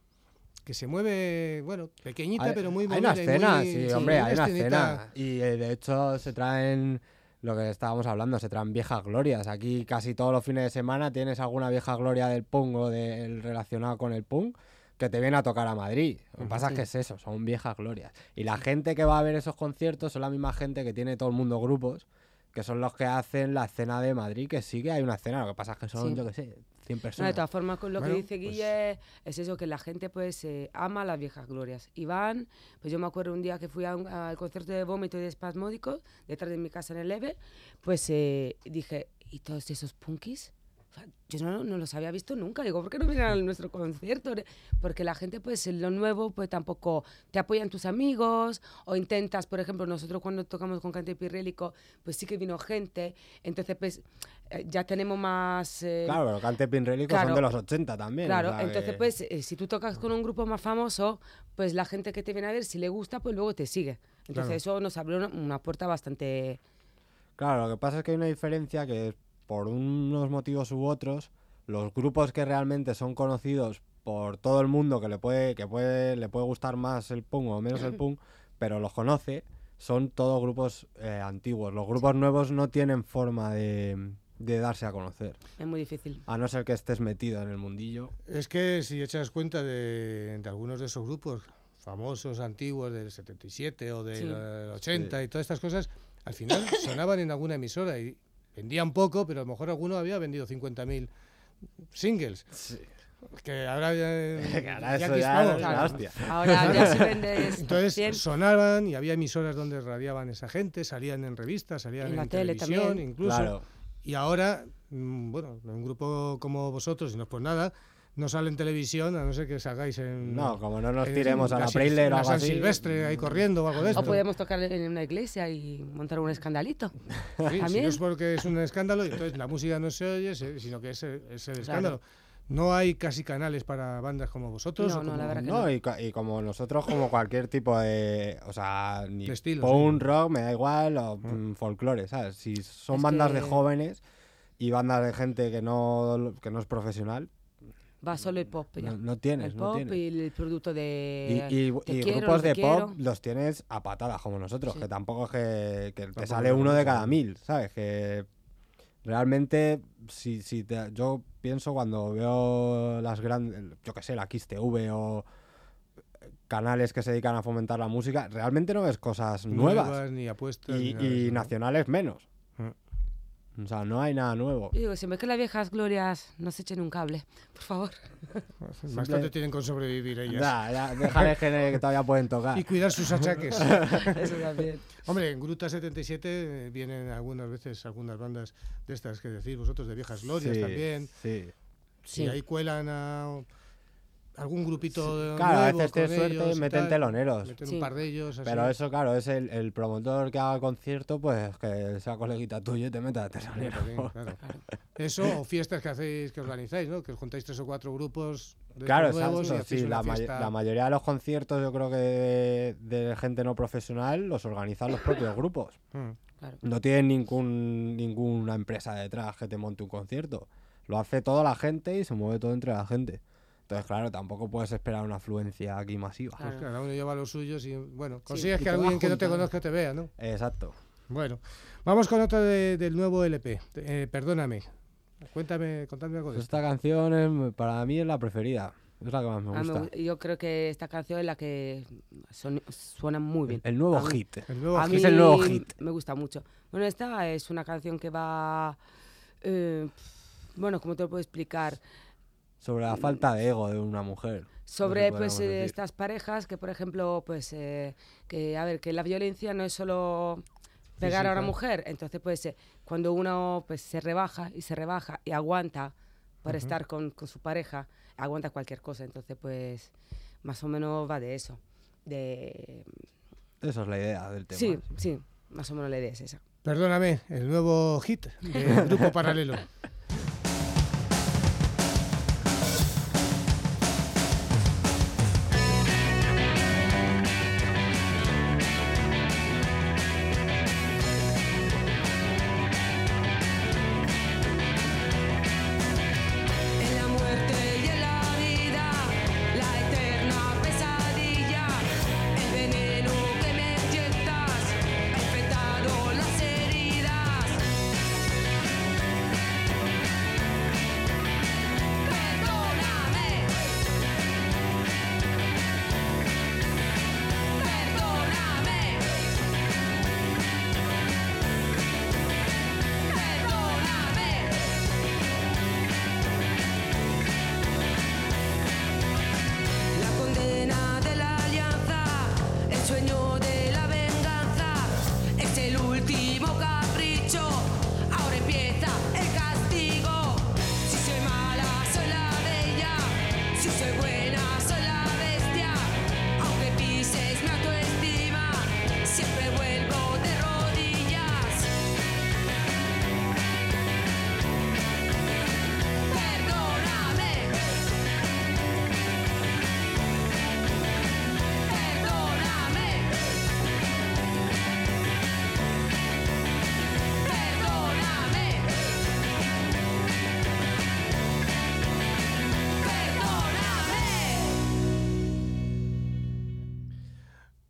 que se mueve, bueno, pequeñita, Hay- pero muy Hay una escena, muy- sí, sí, hombre, hay una escena. Y eh, de hecho se traen lo que estábamos hablando, se traen viejas glorias. Aquí casi todos los fines de semana tienes alguna vieja gloria del punk o del relacionado con el punk que te viene a tocar a Madrid. Lo que pasa es que es eso, son viejas glorias. Y la gente que va a ver esos conciertos son la misma gente que tiene todo el mundo grupos, que son los que hacen la escena de Madrid, que sí que hay una escena, lo que pasa es que son, Sí. yo qué sé, 100 No, de personas. todas formas, con lo Bueno, que dice pues- Guille es eso, que la gente pues eh, ama las viejas glorias. Y van, pues yo me acuerdo un día que fui a al concierto de Vómito y de Espasmódicos, detrás de mi casa en el EVE, pues eh, dije, ¿y todos esos punkis? Yo no, no los había visto nunca. Digo, ¿por qué no vienen a nuestro concierto? Porque la gente, pues, en lo nuevo, pues tampoco te apoyan tus amigos o intentas, por ejemplo, nosotros cuando tocamos con Cante Pirrélico, pues sí que vino gente. Entonces, pues, eh, ya tenemos más... eh, Claro, pero Cante Pinrélico son Claro. de los 80 también. o Claro, sea entonces que- pues eh, si tú tocas con un grupo más famoso, pues la gente que te viene a ver, si le gusta, pues luego te sigue. Entonces Claro. eso nos abrió una, una puerta bastante... Claro, lo que pasa es que hay una diferencia que por unos motivos u otros, los grupos que realmente son conocidos por todo el mundo que le puede, que puede, le puede gustar más el punk o menos el (clears throat) punk, pero los conoce, son todos grupos eh, antiguos. Los grupos nuevos no tienen forma de, de darse a conocer. Es muy difícil. A no ser que estés metido en el mundillo. Es que si echas cuenta de, de algunos de esos grupos famosos, antiguos, del 77 o del Sí. eh, 80 y todas estas cosas, al final (coughs) sonaban en alguna emisora y vendían poco, pero a lo mejor alguno había vendido 50.000 singles. Que ahora ya, (laughs) Que ahora ya eso ya claro. hostia. Ahora ya si vendes (laughs) Entonces 100, sonaban y había emisoras donde radiaban esa gente, salían en revistas, salían En en, la tele televisión también. incluso. Claro. Y ahora, mm, bueno, un grupo como vosotros, y no es por nada, no sale en televisión, a no ser que salgáis en... No, como no nos en tiremos a la Preisler o en algo San así. Silvestre ahí corriendo o algo de esto. o podemos tocar en una iglesia y montar un escandalito. Sí, si también. no es porque es un escándalo, entonces la música no se oye, sino que es el, es el Claro. escándalo. No hay casi canales para bandas como vosotros. No, o no, como- la verdad que No, y, y como nosotros, como cualquier tipo de. O sea, ni De estilo, punk, rock, me da igual, o mm, folclore, ¿sabes? Si son Es bandas de que- jóvenes y bandas de gente que no, que no es profesional, Va solo el pop. ya. no, no tienes, el no pop tienes. y el producto Y, de... y- te y quiero, grupos de pop quiero. los tienes a patadas, como nosotros, Sí. que tampoco es que, que te sale uno de cada mil, ¿sabes? Que realmente, si, si te- yo pienso cuando veo las grandes, yo qué sé, la Kiss TV o canales que se dedican a fomentar la música, realmente no ves cosas nuevas. ni apuestas. Y, ni nada y nacionales menos. O sea, no hay nada nuevo. Yo digo, siempre que las viejas glorias nos echen un cable, por favor. Bastante tienen con sobrevivir ellas. Ya, ya, déjales que, que todavía pueden tocar. Y cuidar sus achaques. (laughs) Eso también. Hombre, en Gruta 77 vienen algunas veces algunas bandas de estas que decís vosotros, de viejas glorias Sí, también. Sí. Si Sí. ahí cuelan a algún grupito de Claro, a veces tienes con suerte ellos y meten tal, teloneros. meten Sí. un par de ellos. así. Pero eso, claro, es el, el promotor que haga concierto, pues que sea coleguita tuyo y te meta también, (laughs) claro. Eso, o fiestas que hacéis, que organizáis, ¿no? Que os juntáis tres o cuatro grupos de Claro, nuevos y exacto. hacéis Sí, una la, may- fiesta. la mayoría de los conciertos, yo creo que de, de gente no profesional, los organizan los propios grupos. (coughs) Mm. Claro. No tienen ningún, ninguna empresa detrás que te monte un concierto. Lo hace toda la gente y se mueve todo entre la gente. Entonces, claro, tampoco puedes esperar una afluencia aquí masiva. Claro. Pues cada uno lleva los suyos y, bueno, Sí, consigues y que alguien que no te conozca te vea, ¿no? Exacto. Bueno, vamos con otra de- del nuevo LP. Eh, perdóname. Cuéntame, contadme algo de esto. esta canción es- para mí es la preferida. Es la que más me A mí me gusta. gu- yo creo que esta canción es la que son- suena muy bien. El nuevo A mí- hit. El nuevo A hit. mí es el nuevo hit. me gusta mucho. Bueno, esta es una canción que va... eh, bueno, ¿cómo te lo puedo explicar? Sobre la falta de ego de una mujer. sobre pues eh, decir. estas parejas que por ejemplo pues eh, que a ver que la violencia no es solo pegar a una mujer entonces pues eh, cuando uno pues se rebaja y se rebaja y aguanta para estar con, con su pareja aguanta cualquier cosa entonces pues más o menos va de eso de Esa es la idea del tema. sí sí más o menos la idea es esa Perdóname, el nuevo hit del (laughs) grupo paralelo.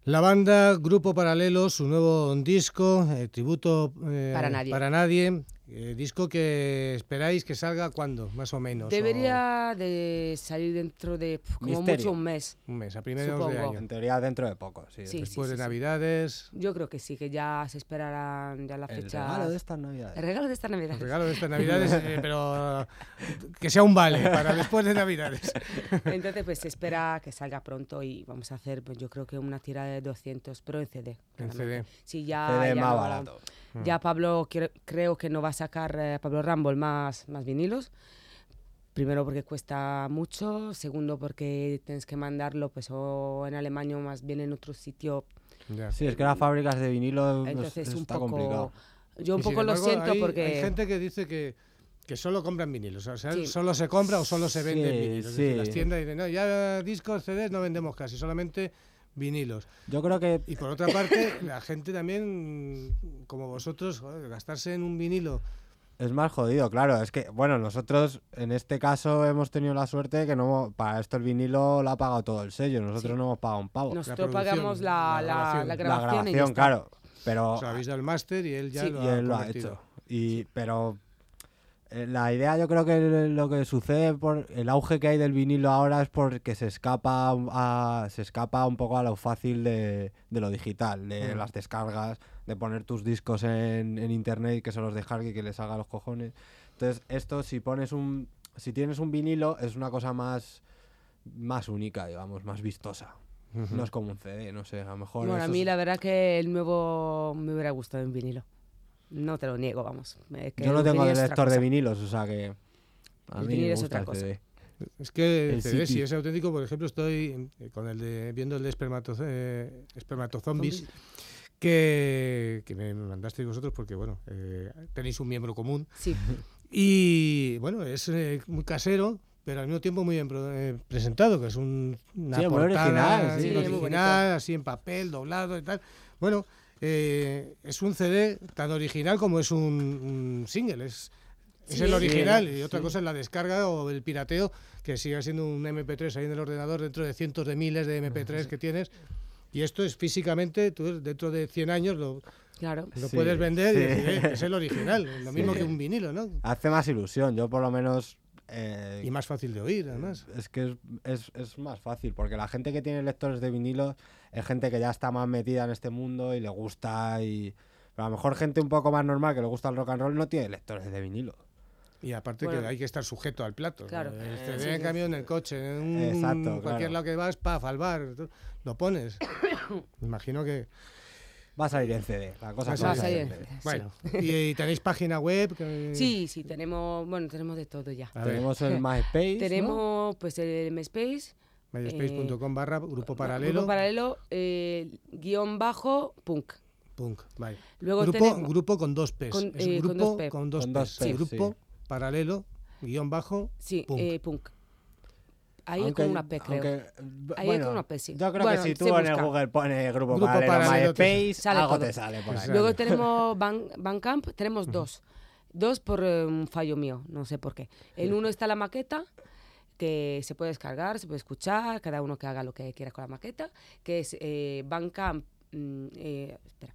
La banda Grupo Paralelo, su nuevo disco, eh, tributo eh, Para nadie. Para nadie disco que esperáis que salga cuándo, más o menos. o debería de salir dentro de como Misterio. mucho un mes un mes, a primeros de año. En teoría dentro de poco, sí. Sí. Después de Navidades. yo creo que sí que ya se esperarán ya la El fecha regalo de estas navidades. el regalo de esta navidad El regalo de estas Navidades, eh, pero que sea un vale para después de Navidades. Entonces, pues se espera que salga pronto y vamos a hacer, pues yo creo que una tira de 200, pero en CD. En. CD. Sí, ya, CD ya más no- barato. Ya Pablo cre- creo que no va a sacar eh, Pablo Rumble más, más vinilos. Primero porque cuesta mucho, segundo porque tienes que mandarlo pues o en Alemania o más bien en otro sitio. Ya. Sí, es que las fábricas de vinilo Entonces un está poco complicado. yo un Y poco lo embargo, siento hay- porque Hay gente que dice que, que solo compran vinilos. O sea, Sí. solo se compra o solo se venden Sí, vinilos. Es sí. las tiendas dicen, no, ya discos, CDs no vendemos casi, solamente vinilos. Yo creo que Y por otra parte, la gente también, como vosotros, joder, gastarse en un vinilo. es más jodido, claro. Es que, bueno, nosotros en este caso hemos tenido la suerte que no para esto el vinilo lo ha pagado todo el sello. Nosotros Sí. no hemos pagado un pavo. nosotros pagamos la, la la, grabación. la grabación, y claro. Pero O sea, habéis dado el máster y él ya Sí. lo y ha él lo ha hecho. Y, Pero La idea yo creo que lo que sucede por el auge que hay del vinilo ahora es porque se escapa a, se escapa un poco a lo fácil de, de lo digital, de Mm. las descargas, de poner tus discos en, en internet y que se los descargue y que les haga los cojones. Entonces, esto si pones un si tienes un vinilo es una cosa más más única, digamos, más vistosa. No es como un CD, no sé, a lo mejor Bueno, a mí es- la verdad que el nuevo me hubiera gustado en vinilo. No te lo niego, vamos. Es que yo no el tengo otra lector de vinilos, o sea que a El mí me es gusta otra el cosa. CD. Es que El el CD, si es auténtico, por ejemplo, estoy eh, con el de viendo el de espermato, eh, espermatozombies, Zombies. que, que me mandasteis vosotros porque, bueno, eh, tenéis un miembro común. Sí, Y, bueno, es eh, muy casero, pero al mismo tiempo muy bien presentado, que es un, una Sí, muy portada original, sí. Original, así en papel, doblado y tal. Bueno, eh, es un CD tan original como es un, un single, es, es Sí, el sí, original y otra sí. cosa es la descarga o el pirateo, que sigue siendo un MP3 ahí en el ordenador dentro de cientos de miles de MP3 que tienes. Y esto es físicamente, tú dentro de 100 años lo, claro. lo Sí, puedes vender y sí. decir, "Eh, es el original, lo mismo Sí. que un vinilo, ¿no? Hace más ilusión, yo por lo menos... eh, Y más fácil de oír, además. Es que es, es- es más fácil, porque la gente que tiene lectores de vinilo es gente que ya está más metida en este mundo y le gusta y... Pero a lo mejor gente un poco más normal que le gusta el rock and roll no tiene lectores de vinilo. Y aparte Bueno. que hay que estar sujeto al plato. Claro. El Eh, CD sí, en sí. cambio en el coche, en un, Exacto, cualquier claro. lado que vas, paf, al bar, tú- lo pones. (coughs) Imagino que... Va a salir en CD, la cosa Va va a salir salir en CD. Bueno, y, y tenéis página web. que- Sí, sí, tenemos, bueno, tenemos de todo ya. A ver, Tenemos el (laughs) MySpace, ¿no? Tenemos pues el MySpace, myspace.com barra grupo paralelo. grupo paralelo, eh, guion bajo, punk. Punk, vale. Luego grupo, tenemos, grupo con dos P's. Con- es eh, con grupo dos P. con dos Con P's. dos Sí, Ps, grupo sí. paralelo, guion bajo. sí, punk. eh, punk. Ahí Aunque- con una P, creo. aunque, Ahí bueno, con una P, sí. Yo creo Bueno, que si tú en el. Google pones grupo, Grupo paralelo, paralelo, MySpace, sale algo todo. te sale por ahí. Luego tenemos (laughs) Ban- Bandcamp, tenemos dos. Dos por eh, un fallo mío, no sé por qué. En uno está la maqueta, que se puede descargar, se puede escuchar, cada uno que haga lo que quiera con la maqueta, que es eh, Bandcamp, mm, eh, espera,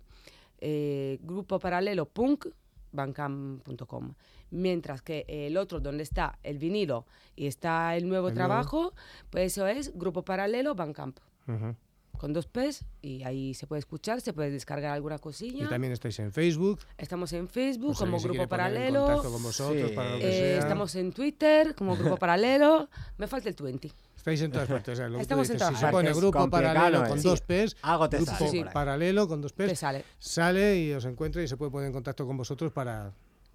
eh, grupo paralelo punk, bandcamp.com. Mientras que el otro, donde está el vinilo y está el nuevo El nuevo. trabajo, pues eso es grupo paralelo Bandcamp. Ujú. Con dos P's y ahí se puede escuchar, se puede descargar alguna Y cosilla. también estáis en Facebook. Estamos en Facebook pues como se Grupo en Paralelo. contacto con vosotros Sí. para lo que eh, sea. estamos en Twitter como Grupo (laughs) Paralelo. Me falta el 20. Estáis en todas partes. o sea, lo que tú Estamos en todas si se pone partes. grupo paralelo ¿eh? con Sí. dos P's, Algo te grupo sale paralelo con dos Te P's, sale sale y os encuentra y se puede poner en contacto con vosotros para,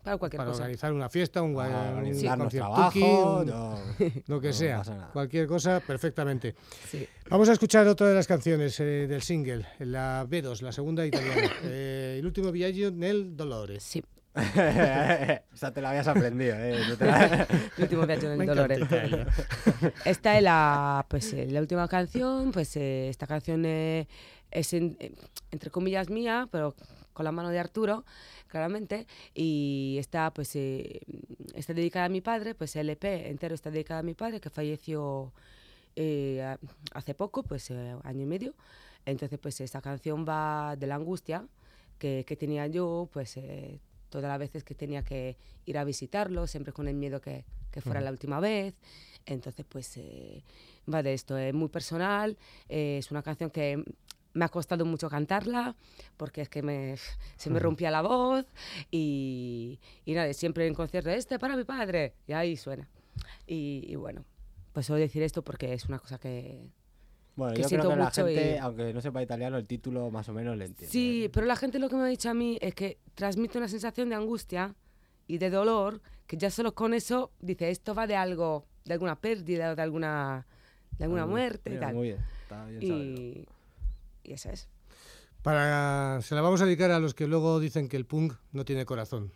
para cualquier para cosa. organizar una fiesta, un, Para un organizarnos conciertuki, trabajo, un- (laughs) no- lo que no sea, cualquier cosa, perfectamente. Sí. Vamos a escuchar otra de las canciones eh, del single, la B2, la segunda italiana. (coughs) Eh, el último viaggio nel dolore. Sí, (laughs) Esa te la habías aprendido, ¿eh? No te la- (laughs) el último viaje en Me el encanta dolor. Italia. Esta es la, pues, eh, la última canción. Pues eh, esta canción eh, es en- eh, entre comillas mía, pero con la mano de Arturo, claramente. Y está, pues, eh, está dedicada a mi padre. Pues el EP entero está dedicado a mi padre, que falleció eh, hace poco, pues eh, año y medio. Entonces, pues esta canción va de la angustia que, que tenía yo, pues eh, todas las veces que tenía que ir a visitarlo, siempre con el miedo que, que fuera la última vez. Entonces, pues eh, va de esto, es muy personal, eh, es una canción que me ha costado mucho cantarla porque es que me, (sighs) se me rompía la voz y, y nada, siempre en concierto, este para mi padre, y ahí suena. Y, y bueno, pues a decir esto porque es una cosa que, Bueno, Que yo creo siento que la gente, y- aunque no sepa italiano, el título más o menos le entiende. Sí, pero la gente lo que me ha dicho a mí es que transmite una sensación de angustia y de dolor que ya solo con eso dice esto va de algo, de alguna pérdida, de alguna, de alguna Ah, muerte y tal. Muy bien, está bien. Y, y eso es. Para, se la vamos a dedicar a los que luego dicen que el punk no tiene corazón.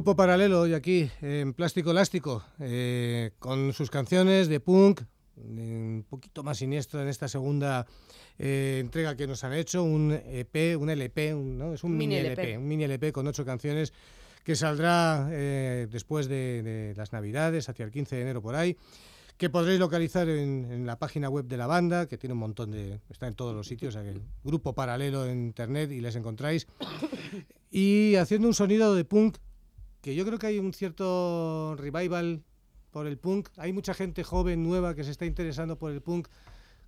Grupo paralelo hoy aquí en Plástico Elástico, eh, con sus canciones de punk, un poquito más siniestro en esta segunda eh, entrega que nos han hecho, un EP, un LP, un- ¿no? es un mini, Mini LP. LP. un mini LP con ocho canciones que saldrá eh, después de, de las Navidades, hacia el 15 de enero por ahí, que podréis localizar en, en la página web de la banda, que tiene un montón de... está en todos los sitios, que grupo paralelo en internet y les encontráis. Y haciendo un sonido de punk, que yo creo que hay un cierto revival por el punk. Hay mucha gente joven, nueva, que se está interesando por el punk,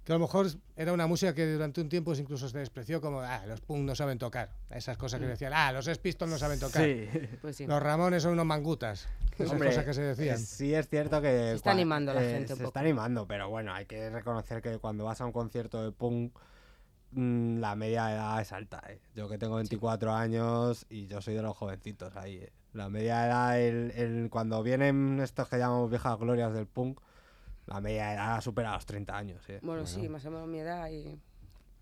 que a lo mejor era una música que durante un tiempo incluso se despreció como, ah, los punk no saben tocar. Esas cosas que decían, ah, los Sex Pistols no saben tocar. Sí. Pues sí. Los Ramones son unos mangutas. (laughs) Esas Hombre, cosas que se decían. Sí, es cierto que. Se está animando la gente un Se poco. está animando, pero bueno, hay que reconocer que cuando vas a un concierto de punk, mm, la media de edad es alta. ¿eh? Yo que tengo 24 años y yo soy de los jovencitos ahí. ¿eh? La media de edad, el, el- cuando vienen estos que llamamos viejas glorias del punk, la media de edad supera los 30 años. ¿eh? Bueno, sí, más o menos mi edad y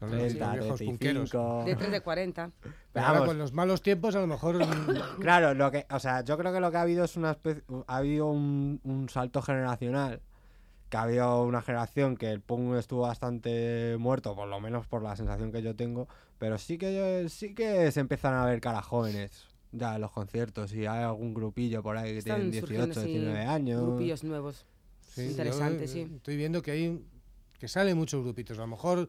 Los, 30, viejos punqueros. 35. de 3 de 40. Pero ahora vamos, con los malos tiempos a lo mejor (coughs) mm, Claro, lo que, o sea, yo creo que lo que ha habido es una especie, ha habido un, un salto generacional, que ha habido una generación que el punk estuvo bastante muerto, por lo menos por la sensación que yo tengo, pero sí que sí que se empiezan a ver caras jóvenes ya en los conciertos y hay algún grupillo por ahí que Están tienen surgiendo 18, así 19 años. grupillos nuevos. Sí, Interesante, sí. Estoy viendo que hay que salen muchos grupitos. A lo mejor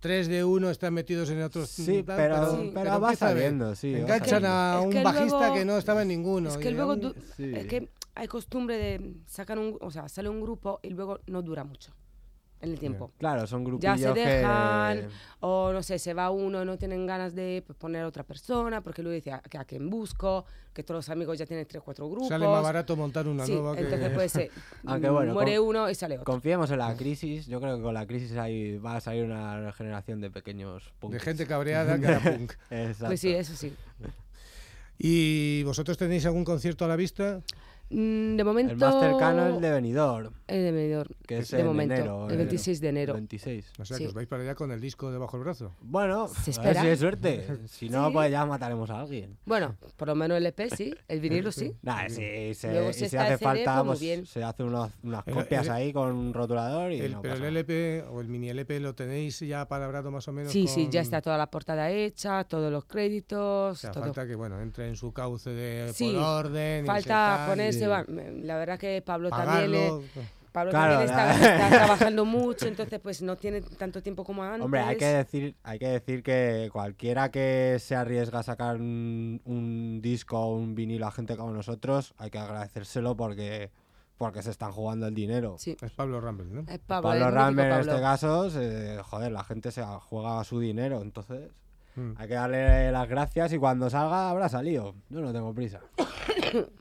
tres de uno están metidos en otros. Sí, tal, pero, Sí. pero, va empieza a ver. saliendo, sí. Enganchan a un bajista luego- que no estaba en ninguno. Es que luego du- Sí. es que hay costumbre de sacar un, o sea, sale un grupo y luego no dura mucho en el tiempo. Claro, son Ya grupillos se dejan, que... o no sé, se va uno, no tienen ganas de pues, poner a otra persona, porque luego dice, ¿a, a quién busco? Que todos los amigos ya tienen tres, cuatro grupos. Sale más barato montar una sí, nueva que. entonces pues eh, (laughs) Aunque bueno, muere con- uno y sale otro. Confiemos en la crisis. Yo creo que con la crisis ahí va a salir una generación de pequeños de punkis. gente cabreada que era punk. (laughs) Exacto. Pues sí, eso sí. ¿Y vosotros tenéis algún concierto a la vista? Mm, De momento... El más cercano es el de Benidorm, el de Benidorm, que es de en momento, enero. el 26 de enero. 26. O sea, Sí. que os vais para allá con el disco debajo del brazo. Bueno, Se a ver espera. si hay suerte. (laughs) Si no, Sí. pues ya mataremos a alguien. Bueno, por lo menos el EP sí, el vinilo sí. (laughs) Nah, si, se, Luego y si hace CD, falta, pues bien. se hacen unas, unas El- copias el- ahí con un rotulador y El- no pero el pasa. LP o el mini LP lo tenéis ya palabrado más o menos. Sí, sí, ya está toda la portada hecha, todos los O créditos, sea, todo. falta que bueno entre en su cauce de Sí, por orden. y Falta ponerse, y va, me- la verdad que Pablo también, le- pagarlo. Pablo Claro, también está, está (laughs) trabajando mucho, entonces pues no tiene tanto tiempo como antes. Hombre, hay que decir, hay que decir que cualquiera que se arriesga a sacar un, un disco o un vinilo a gente como nosotros, hay que agradecérselo porque, porque se están jugando el dinero. Sí, Es Pablo Ramble, ¿no? es Pablo, Pablo el mítico Ramber en Pablo. este caso, se- joder, la gente se juega su dinero, entonces Mm. hay que darle las gracias y cuando salga habrá salido. Yo no tengo prisa. (coughs)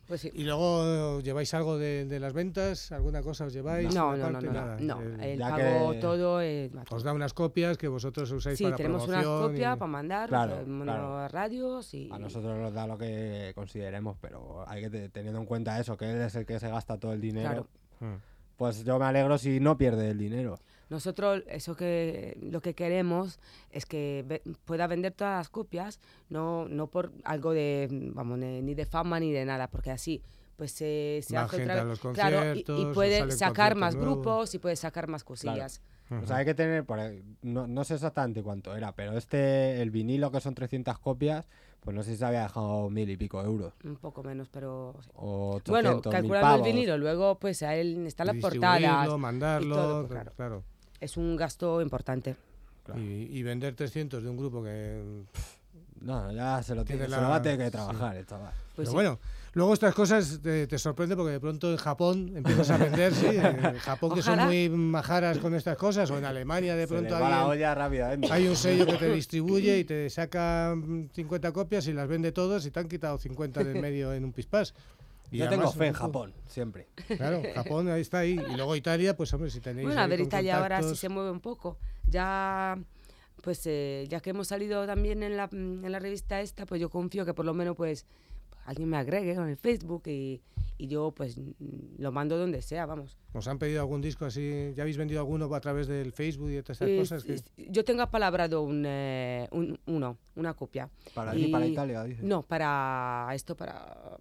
Pues sí. ¿Y luego lleváis algo de, de las ventas? ¿Alguna cosa os lleváis? No, no, no, parte, no, nada. no, El- el Ya pago que- todo eh, os da unas copias que vosotros usáis Sí, para tenemos unas copias y- para mandar, Claro, eh, claro. a radios y... A nosotros nos da lo que consideremos, pero hay que te- teniendo en cuenta eso, que él es el que se gasta todo el dinero. Claro. Mm. Pues yo me alegro si no pierde el dinero. Nosotros eso que lo que queremos es que ve- pueda vender todas las copias, no no por algo de vamos ne- ni de fama ni de nada, porque así pues se, se hace otra los claro y- y, puede sacar más nuevos. grupos y puede sacar más cosillas. O sea, hay que tener, por ahí- no, no sé exactamente cuánto era, pero este, el vinilo que son 300 copias, pues no sé si se había dejado mil y pico euros. Un poco menos, pero sí. O 800, bueno, calculando el vinilo, luego pues a él está la portada, mandarlo, todo, claro. claro. Es un gasto importante. Claro. Y, y vender 300 de un grupo que... No, ya se lo, tiene, Tiene se lo va la- a tener que sí. trabajar. Pues Pero sí. bueno, luego estas cosas te, te sorprende porque de pronto en Japón empiezas a vender, sí, en (laughs) Japón que son muy majaras con estas cosas, o en Alemania de pronto la hay un sello que te (laughs) distribuye y te saca mm, 50 copias y las vende todas y te han quitado 50 del medio en un pispás. Y Yo tengo fe en Japón, siempre. Claro, (laughs) Japón ahí está ahí. Y luego Italia, pues hombre, si tenéis. Bueno, a ver, Italia ahora sí se mueve un poco. Ya, pues, eh, ya que hemos salido también en la, en la revista esta, pues yo confío que por lo menos, pues, alguien me agregue con el Facebook y, y yo pues mm, lo mando donde sea, vamos. ¿Os han pedido algún disco así? ¿Ya habéis vendido alguno a través del Facebook y estas Eh, cosas? que- yo tengo apalabrado un, eh, un- uno, una copia. Para allí, para Y- Italia, dice. No, para esto, para,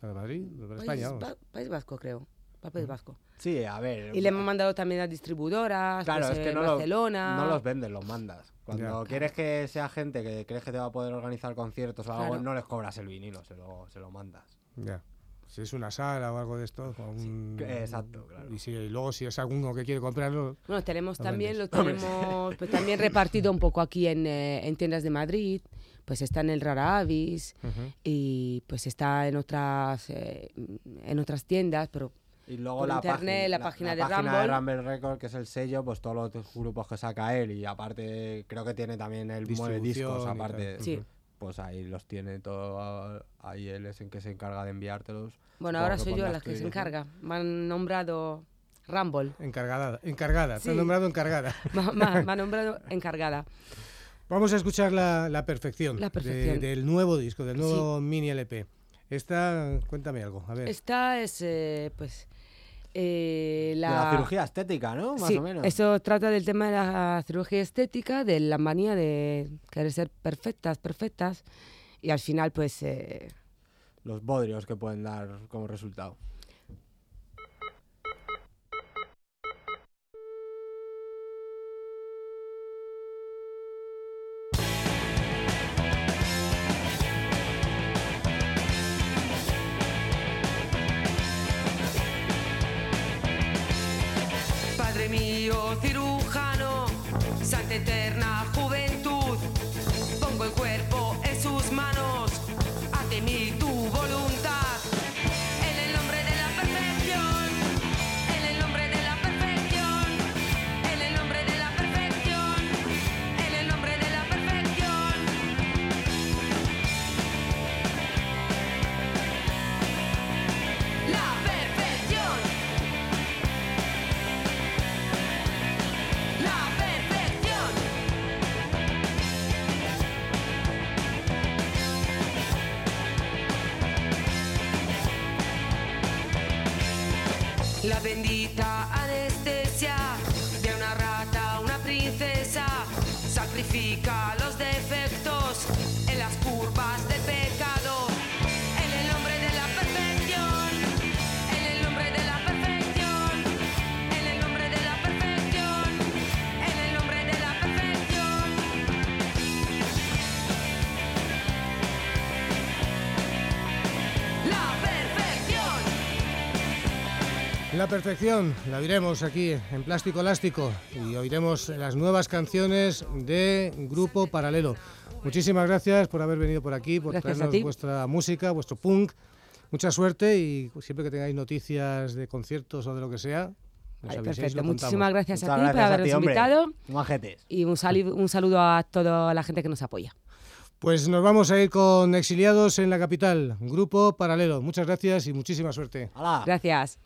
¿Para Madrid? ¿Para País, España? Va- País Vasco, creo. País Vasco. Sí, a ver. Y le hemos mandado también a distribuidoras, Claro, pues, es que en no, lo- Barcelona. no los vendes, los mandas. Cuando quieres que sea gente que crees que te va a poder organizar conciertos o algo, Claro. no les cobras el vinilo, se lo, se lo mandas. Ya. Si es una sala o algo de esto. un- exacto, claro. Y, si, y luego si es alguno que quiere comprarlo, Bueno, tenemos Lo también, lo tenemos pues, también repartido un poco aquí en, eh, en tiendas de Madrid. Pues está en el Rara Avis y pues está en otras, eh, en otras tiendas, pero Y luego Por la internet, página, la página de página Rumble. Rumble Record, que es el sello, pues todos los grupos que saca él y aparte creo que tiene también el mueve discos, aparte, Sí. pues ahí los tiene todo, ahí él es el que se encarga de enviártelos. bueno, ahora soy yo la que se encarga. Me han nombrado Rumble. encargada. Encargada, te han Sí. nombrado encargada. (laughs) Me, han nombrado encargada. Vamos a escuchar la, la perfección, La de- perfección. del nuevo disco, del nuevo mini LP. Esta, cuéntame algo, a ver. Esta es, eh, pues, eh, De la... la cirugía estética, ¿no? Más sí, o menos. eso trata del tema de la cirugía estética, de la manía de querer ser perfectas, perfectas, y al final, pues, eh, Los bodrios que pueden dar como resultado. Perfección la oiremos aquí en Plástico Elástico y oiremos las nuevas canciones de Grupo Paralelo. Muchísimas gracias por haber venido por aquí, por Gracias traernos vuestra música, vuestro punk. Mucha suerte y siempre que tengáis noticias de conciertos o de lo que sea, nos Vale, perfecto. Muchísimas gracias Muchas a ti por gracias habernos ti, invitado y un, sali- un saludo a toda la gente que nos apoya. Pues nos vamos a ir con Exiliados en la capital, Grupo Paralelo. Muchas gracias y muchísima suerte. ¡Hala! Gracias.